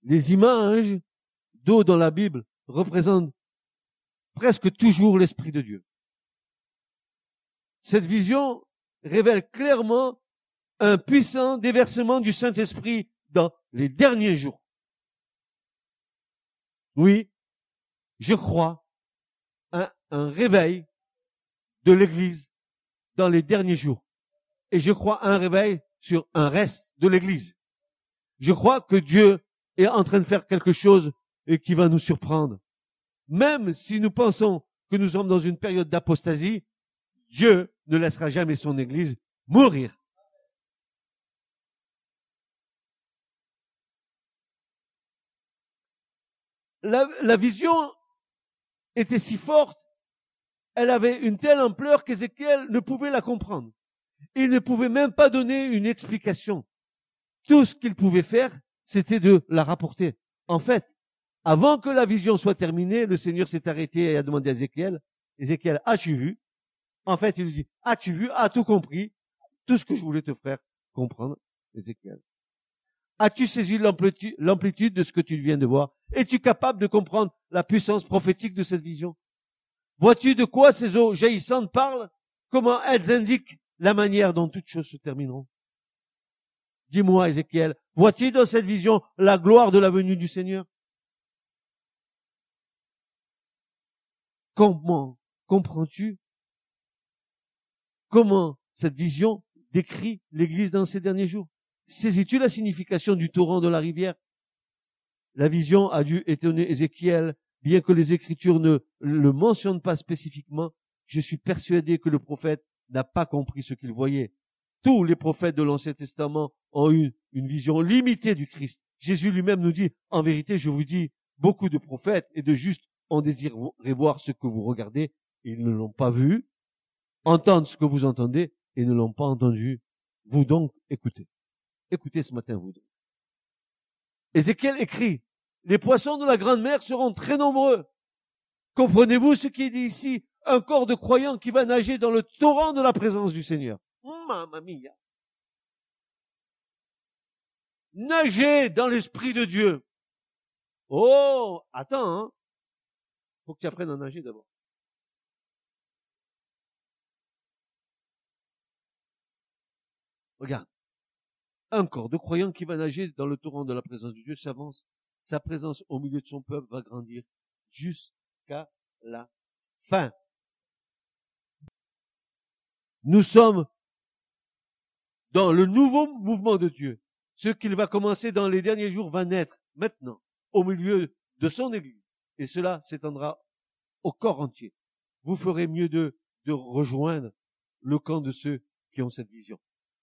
les images d'eau dans la Bible représentent presque toujours l'Esprit de Dieu. Cette vision révèle clairement un puissant déversement du Saint-Esprit dans les derniers jours. Oui, je crois un, un réveil de l'Église dans les derniers jours et je crois un réveil sur un reste de l'Église. Je crois que Dieu est en train de faire quelque chose et qui va nous surprendre. Même si nous pensons que nous sommes dans une période d'apostasie, Dieu ne laissera jamais son Église mourir. La, vision était si forte, elle avait une telle ampleur qu'Ézéchiel ne pouvait la comprendre. Il ne pouvait même pas donner une explication. Tout ce qu'il pouvait faire, c'était de la rapporter. En fait, avant que la vision soit terminée, le Seigneur s'est arrêté et a demandé à Ézéchiel, Ézéchiel, as-tu vu? En fait, il lui dit, as-tu vu? As-tu compris? Tout ce que je voulais te faire comprendre, Ézéchiel. As-tu saisi l'amplitude de ce que tu viens de voir? Es-tu capable de comprendre la puissance prophétique de cette vision? Vois-tu de quoi ces eaux jaillissantes parlent? Comment elles indiquent la manière dont toutes choses se termineront? Dis-moi, Ézéchiel, vois-tu dans cette vision la gloire de la venue du Seigneur? Comment comprends-tu? Comment cette vision décrit l'Église dans ces derniers jours? Saisis-tu la signification du torrent de la rivière? La vision a dû étonner Ézéchiel, bien que les Écritures ne le mentionnent pas spécifiquement. Je suis persuadé que le prophète n'a pas compris ce qu'il voyait. Tous les prophètes de l'Ancien Testament ont eu une vision limitée du Christ. Jésus lui-même nous dit, en vérité, je vous dis, beaucoup de prophètes et de justes ont désiré voir ce que vous regardez et ils ne l'ont pas vu, entendre ce que vous entendez et ne l'ont pas entendu. Vous donc écoutez. Écoutez ce matin, vous donc. Ézéchiel écrit, les poissons de la grande mer seront très nombreux. Comprenez-vous ce qui est dit ici? un corps de croyants qui va nager dans le torrent de la présence du Seigneur. Mamma mia. Nager dans l'esprit de Dieu. Oh, attends, hein. Faut que tu apprennes à nager d'abord. Regarde. Un corps de croyants qui va nager dans le torrent de la présence de Dieu s'avance. Sa présence au milieu de son peuple va grandir jusqu'à la fin. Nous sommes dans le nouveau mouvement de Dieu. Ce qu'il va commencer dans les derniers jours va naître maintenant au milieu de son Église. Et cela s'étendra au corps entier. Vous ferez mieux de, de rejoindre le camp de ceux qui ont cette vision.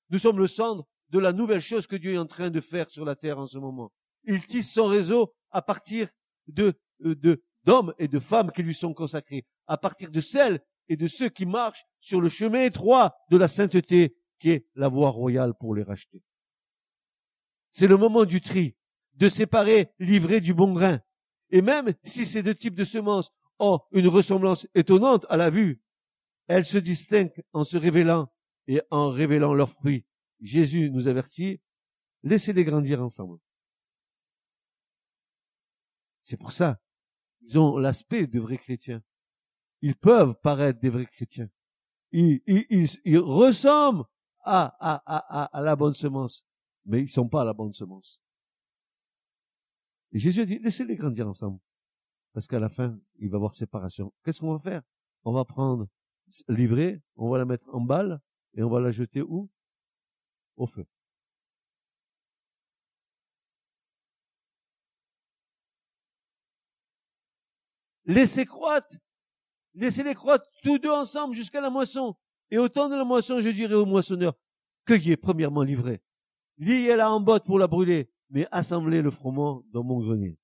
Nous sommes le centre de la nouvelle chose que Dieu est en train de faire sur la terre en ce moment. Il tisse son réseau à partir de, euh, de, d'hommes et de femmes qui lui sont consacrés, à partir de celles et de ceux qui marchent sur le chemin étroit de la sainteté qui est la voie royale pour les racheter. C'est le moment du tri, de séparer l'ivraie du bon grain. Et même si ces deux types de semences ont une ressemblance étonnante à la vue, elles se distinguent en se révélant et en révélant leurs fruits. Jésus nous avertit, laissez-les grandir ensemble. C'est pour ça, ils ont l'aspect de vrais chrétiens. Ils peuvent paraître des vrais chrétiens. Ils, ressemblent à, à, à, à, la bonne semence, mais ils sont pas la bonne semence. Et Jésus dit, laissez-les grandir ensemble. Parce qu'à la fin, il va y avoir séparation. Qu'est-ce qu'on va faire? On va prendre l'ivraie, on va la mettre en balle, et on va la jeter où? Au feu. Laissez croître. Laissez-les croître tous deux ensemble jusqu'à la moisson. Et au temps de la moisson, je dirai au moissonneur, cueillez premièrement livré. Liez-la en botte pour la brûler, mais assemblez le froment dans mon grenier.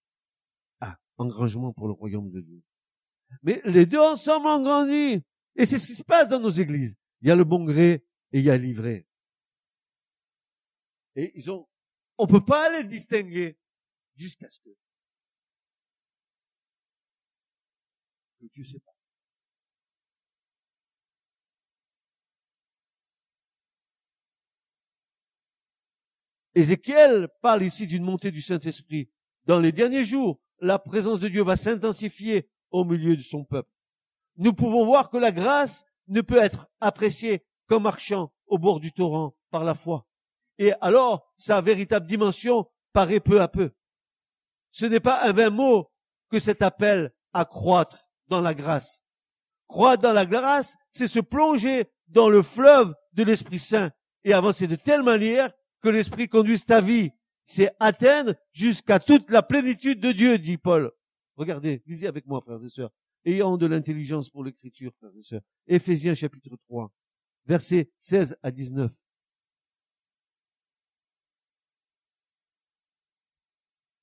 Ah, engrangement pour le royaume de Dieu. Mais les deux ensemble ont grandi. Et c'est ce qui se passe dans nos églises. Il y a le bon gré et il y a l'ivré. Et ils ont, on peut pas les distinguer jusqu'à ce que, que Dieu pas. Ézéchiel parle ici d'une montée du Saint-Esprit. Dans les derniers jours, la présence de Dieu va s'intensifier au milieu de son peuple. Nous pouvons voir que la grâce ne peut être appréciée qu'en marchant au bord du torrent par la foi. Et alors, sa véritable dimension paraît peu à peu. Ce n'est pas un vain mot que cet appel à croître dans la grâce. Croître dans la grâce, c'est se plonger dans le fleuve de l'Esprit Saint et avancer de telle manière que l'Esprit conduise ta vie. C'est atteindre jusqu'à toute la plénitude de Dieu, dit Paul. Regardez, lisez avec moi, frères et sœurs. Ayant de l'intelligence pour l'écriture, frères et sœurs. Éphésiens chapitre 3, versets 16 à 19.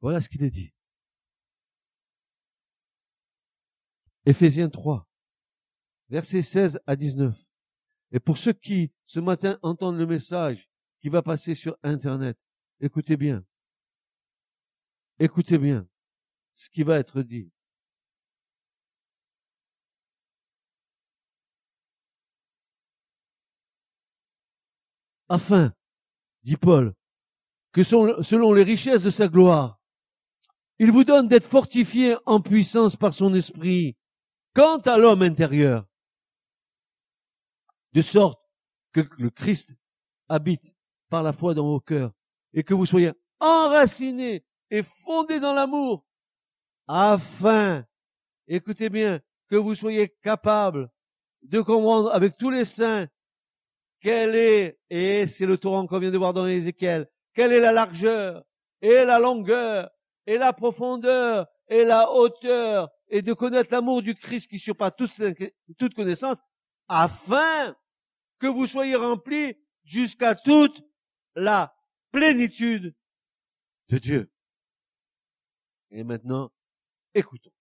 Voilà ce qu'il est dit. Éphésiens 3, versets 16 à 19. Et pour ceux qui, ce matin, entendent le message qui va passer sur Internet. Écoutez bien. Écoutez bien ce qui va être dit. Afin, dit Paul, que selon les richesses de sa gloire, il vous donne d'être fortifié en puissance par son esprit. Quant à l'homme intérieur, de sorte que le Christ habite par la foi dans vos cœurs et que vous soyez enracinés et fondés dans l'amour afin, écoutez bien, que vous soyez capables de comprendre avec tous les saints quelle est, et c'est le torrent qu'on vient de voir dans Ézéchiel, quelle est la largeur et la longueur et la profondeur et la hauteur et de connaître l'amour du Christ qui surpasse toute, connaissance afin que vous soyez remplis jusqu'à toute la plénitude de Dieu. Et maintenant, écoutons.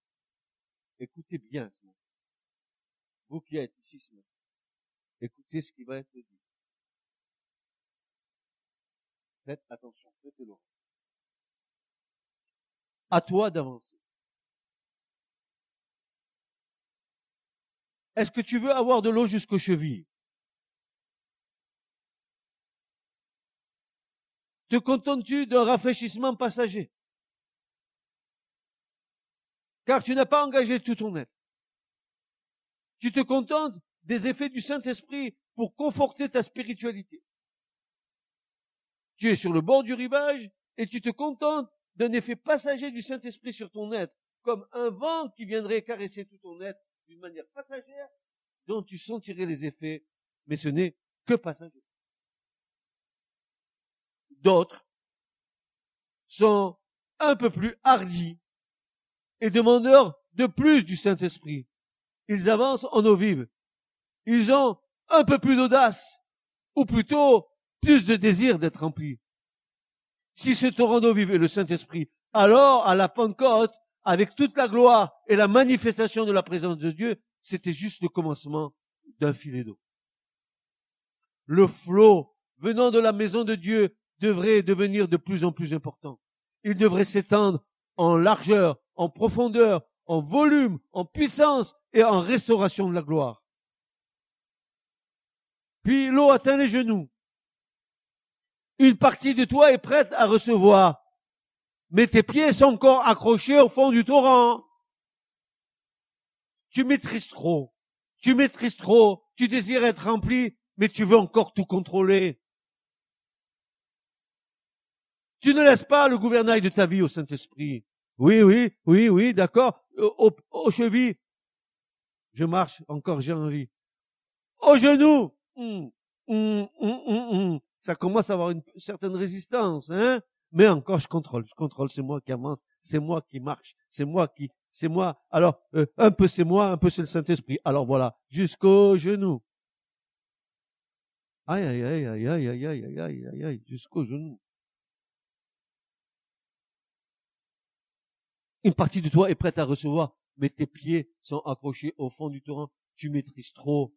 Écoutez bien ce matin. Vous qui êtes ici ce matin, écoutez ce qui va être dit. Faites attention, faites-le. À toi d'avancer. Est-ce que tu veux avoir de l'eau jusqu'aux chevilles? Te contentes-tu d'un rafraîchissement passager? Car tu n'as pas engagé tout ton être. Tu te contentes des effets du Saint-Esprit pour conforter ta spiritualité. tu es sur le bord du rivage et tu te contentes d'un effet passager du Saint-Esprit sur ton être, comme un vent qui viendrait caresser tout ton être d'une manière passagère, dont tu sentirais les effets, mais ce n'est que passager. D'autres sont un peu plus hardis et demandeurs de plus du Saint-Esprit. Ils avancent en eau vive. Ils ont un peu plus d'audace, ou plutôt plus de désir d'être remplis. Si ce torrent d'eau vive est le Saint-Esprit, alors à la Pentecôte, avec toute la gloire et la manifestation de la présence de Dieu, c'était juste le commencement d'un filet d'eau. Le flot venant de la maison de Dieu devrait devenir de plus en plus important. Il devrait s'étendre en largeur, en profondeur, en volume, en puissance et en restauration de la gloire. Puis l'eau atteint les genoux. Une partie de toi est prête à recevoir, mais tes pieds sont encore accrochés au fond du torrent. Tu maîtrises trop, tu maîtrises trop, tu désires être rempli, mais tu veux encore tout contrôler. Tu ne laisses pas le gouvernail de ta vie au Saint-Esprit. Oui, oui, oui, oui, d'accord. Au, au, cheville, je marche, encore j'ai envie. Au genou, hum, hum, hum, ça commence à avoir une certaine résistance, hein. Mais encore, je contrôle, je contrôle, c'est moi qui avance, c'est moi qui marche, c'est moi qui, c'est moi. Alors, euh, un peu c'est moi, un peu c'est le Saint-Esprit. Alors voilà, jusqu'au genou. Aïe, aïe, aïe, aïe, aïe, aïe, aïe, aïe, aïe, aïe, jusqu'au genou. Une partie de toi est prête à recevoir, mais tes pieds sont accrochés au fond du torrent. Tu maîtrises trop.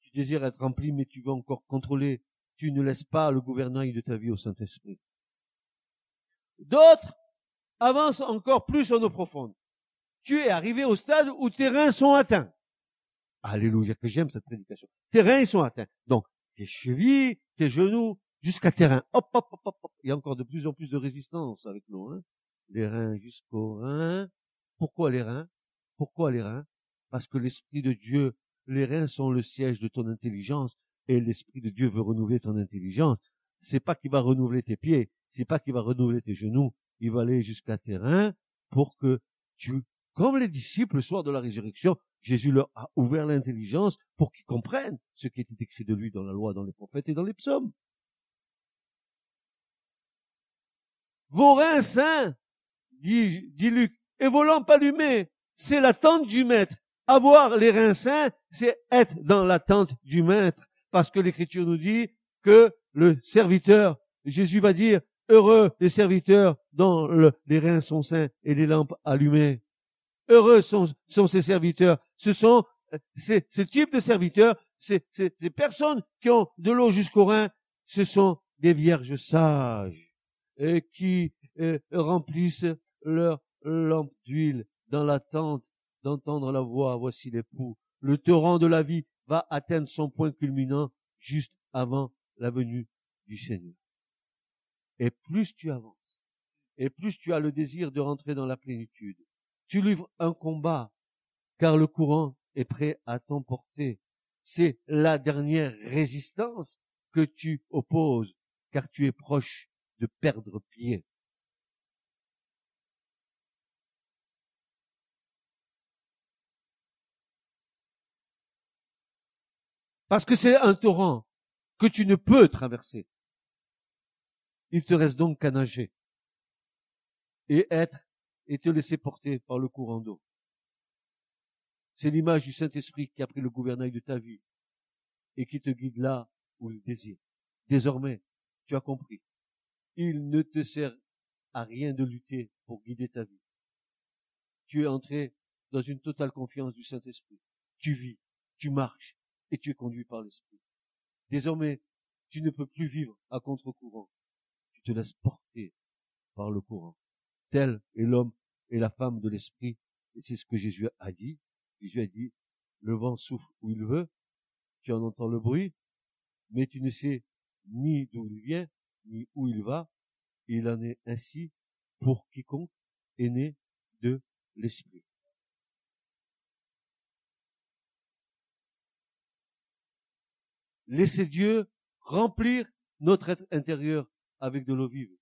Tu désires être rempli, mais tu veux encore contrôler. Tu ne laisses pas le gouvernail de ta vie au Saint-Esprit. D'autres avancent encore plus en eau profonde. Tu es arrivé au stade où tes reins sont atteints. Alléluia, que j'aime cette prédication. Tes reins sont atteints. Donc, tes chevilles, tes genoux, jusqu'à tes reins. Hop, hop, hop, hop, Il y a encore de plus en plus de résistance avec l'eau. Hein les reins jusqu'aux reins. Pourquoi les reins? Pourquoi les reins? Parce que l'Esprit de Dieu, les reins sont le siège de ton intelligence et l'Esprit de Dieu veut renouveler ton intelligence. C'est pas qu'il va renouveler tes pieds, c'est pas qu'il va renouveler tes genoux, il va aller jusqu'à tes reins pour que tu, comme les disciples le soir de la résurrection, Jésus leur a ouvert l'intelligence pour qu'ils comprennent ce qui était écrit de lui dans la loi, dans les prophètes et dans les psaumes. Vos reins saints dit, dit Luc, et vos lampes allumées, c'est l'attente du maître. Avoir les reins saints, c'est être dans l'attente du maître. Parce que l'écriture nous dit que le serviteur, Jésus va dire, heureux les serviteurs dont les reins sont saints et les lampes allumées. Heureux sont, ces serviteurs. Ce sont ces, ces types de serviteurs, ces, personnes qui ont de l'eau jusqu'aux reins, ce sont des vierges sages qui euh, remplissent leur lampe d'huile dans l'attente d'entendre la voix, voici l'époux. Le torrent de la vie va atteindre son point culminant juste avant la venue du Seigneur. Et plus tu avances, et plus tu as le désir de rentrer dans la plénitude, tu livres un combat, car le courant est prêt à t'emporter. C'est la dernière résistance que tu opposes, car tu es proche de perdre pied. Parce que c'est un torrent que tu ne peux traverser. Il te reste donc qu'à nager et être et te laisser porter par le courant d'eau. C'est l'image du Saint-Esprit qui a pris le gouvernail de ta vie et qui te guide là où il désire. Désormais, tu as compris. Il ne te sert à rien de lutter pour guider ta vie. Tu es entré dans une totale confiance du Saint-Esprit. Tu vis, tu marches, et tu es conduit par l'Esprit. Désormais, tu ne peux plus vivre à contre-courant. Tu te laisses porter par le courant. Tel est l'homme et la femme de l'Esprit. Et c'est ce que Jésus a dit. Jésus a dit, le vent souffle où il veut, tu en entends le bruit, mais tu ne sais ni d'où il vient, ni où il va. Il en est ainsi pour quiconque est né de l'Esprit. Laissez Dieu remplir notre être intérieur avec de l'eau vive.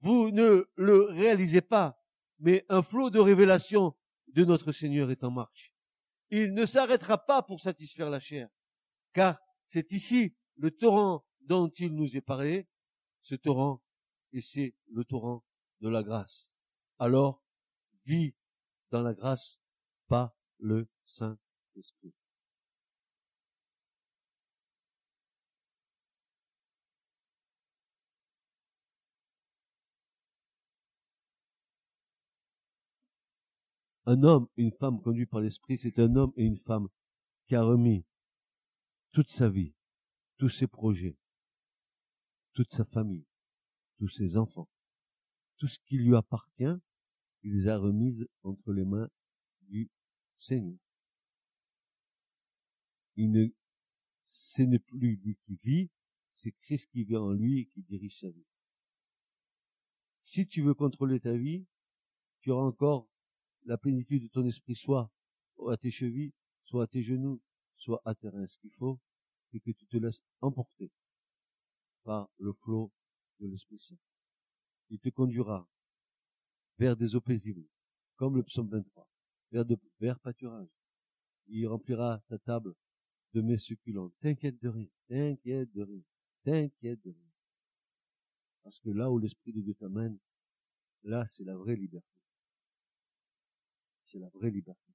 Vous ne le réalisez pas, mais un flot de révélation de notre Seigneur est en marche. Il ne s'arrêtera pas pour satisfaire la chair, car c'est ici le torrent dont il nous est parlé, ce torrent, et c'est le torrent de la grâce. Alors, vis dans la grâce, pas le Saint-Esprit. Un homme une femme conduits par l'Esprit, c'est un homme et une femme qui a remis toute sa vie, tous ses projets, toute sa famille, tous ses enfants, tout ce qui lui appartient, il les a remises entre les mains du Seigneur. Il ne, ce n'est plus lui qui vit, c'est Christ qui vit en lui et qui dirige sa vie. Si tu veux contrôler ta vie, tu auras encore la plénitude de ton esprit soit à tes chevilles, soit à tes genoux, soit à tes reins. Ce qu'il faut, c'est que tu te laisses emporter par le flot de l'Esprit Saint. Il te conduira vers des eaux paisibles, comme le psaume 23, vers de verts pâturages. Il remplira ta table de mes succulents. T'inquiète de rien, t'inquiète de rien, t'inquiète de rien. Parce que là où l'Esprit de Dieu t'amène, là c'est la vraie liberté. C'est la vraie liberté.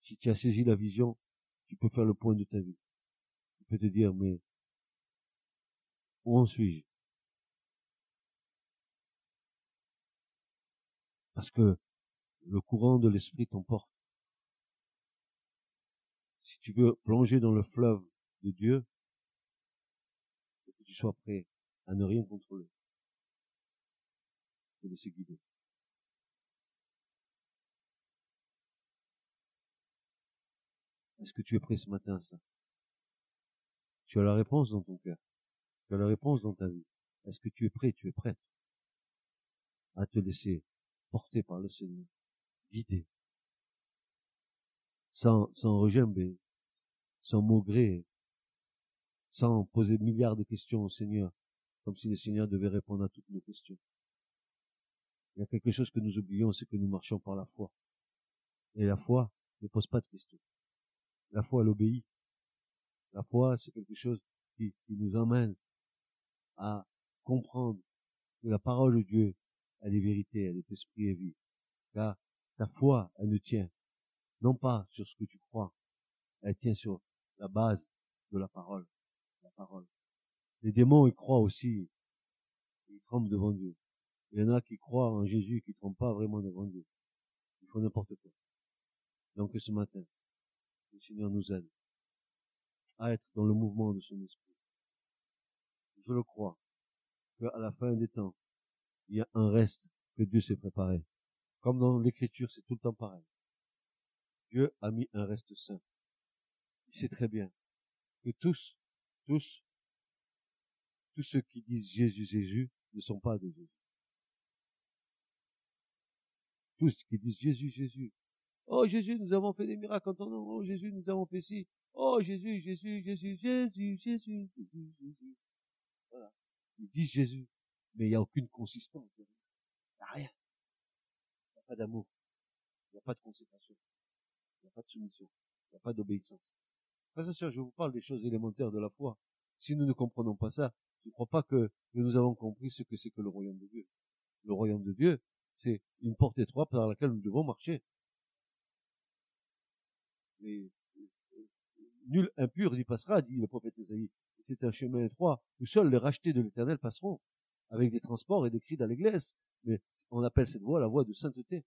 Si tu as saisi la vision, tu peux faire le point de ta vie. Tu peux te dire, mais où en suis-je? Parce que le courant de l'esprit t'emporte. Si tu veux plonger dans le fleuve de Dieu, que tu sois prêt à ne rien contrôler. Te laisser guider. Est-ce que tu es prêt ce matin à ça? Tu as la réponse dans ton cœur. Tu as la réponse dans ta vie. Est-ce que tu es prêt, tu es prête? À te laisser porter par le Seigneur, guider, sans, sans regimber, sans maugrer, sans poser milliards de questions au Seigneur, comme si le Seigneur devait répondre à toutes nos questions. Il y a quelque chose que nous oublions, c'est que nous marchons par la foi. Et la foi ne pose pas de questions. La foi, elle obéit. La foi, c'est quelque chose qui, nous emmène à comprendre que la parole de Dieu, elle est vérité, elle est esprit et vie. Car ta foi, elle ne tient non pas sur ce que tu crois, elle tient sur la base de la parole. La parole. Les démons, ils croient aussi. Ils tremblent devant Dieu. Il y en a qui croient en Jésus, qui ne tremblent pas vraiment devant Dieu. Ils font n'importe quoi. Donc ce matin, le Seigneur nous aide à être dans le mouvement de son esprit. Je le crois, qu'à la fin des temps, il y a un reste que Dieu s'est préparé. Comme dans l'écriture, c'est tout le temps pareil. Dieu a mis un reste saint. Il sait très bien que tous, tous, tous ceux qui disent Jésus, Jésus, ne sont pas de Jésus. Tous qui disent Jésus, Jésus, Oh Jésus, nous avons fait des miracles en ton nom. Oh Jésus, nous avons fait ci. Oh Jésus, Jésus, Jésus, Jésus, Jésus, Jésus, Jésus. Voilà. Ils disent Jésus, mais il n'y a aucune consistance. Il n'y a rien. Il n'y a pas d'amour. Il n'y a pas de consécration. Il n'y a pas de soumission. Il n'y a pas d'obéissance. Frères et je vous parle des choses élémentaires de la foi. Si nous ne comprenons pas ça, je ne crois pas que nous avons compris ce que c'est que le royaume de Dieu. Le royaume de Dieu, c'est une porte étroite par laquelle nous devons marcher nul impur n'y passera, dit le prophète Esaïe. C'est un chemin étroit où seuls les rachetés de l'éternel passeront, avec des transports et des cris l'église. Mais on appelle cette voie la voie de sainteté.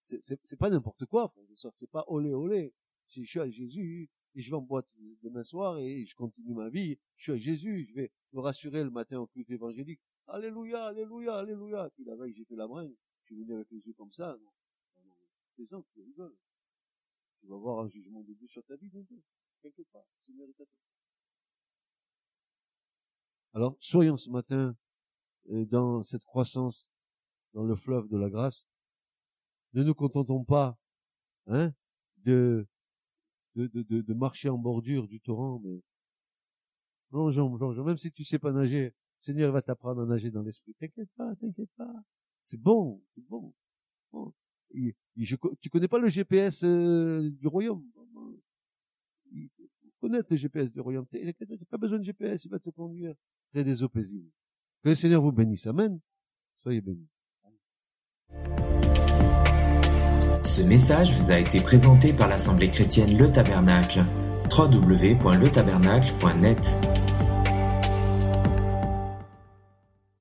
C'est pas n'importe quoi, frère C'est pas olé olé. Si je suis à Jésus, et je vais en boîte demain soir et je continue ma vie, je suis à Jésus, je vais me rassurer le matin au culte évangélique. Alléluia, alléluia, alléluia. Puis la veille, j'ai fait la bringue. Je suis venu avec les yeux comme ça. Non, non. Vas voir un jugement de Dieu sur ta vie Alors, soyons ce matin euh, dans cette croissance, dans le fleuve de la grâce. Ne nous contentons pas, hein, de, de, de, de marcher en bordure du torrent, mais Plongeons, plongeons. Même si tu sais pas nager, Seigneur va t'apprendre à nager dans l'esprit. T'inquiète pas, t'inquiète pas. C'est bon, c'est bon. bon. Tu connais pas le GPS euh, du royaume? Il faut connaître le GPS du royaume. Tu n'as pas besoin de GPS, il va te conduire près des eaux paisibles. Que le Seigneur vous bénisse. Amen. Soyez bénis. Ce message vous a été présenté par l'Assemblée chrétienne Le Tabernacle. www.letabernacle.net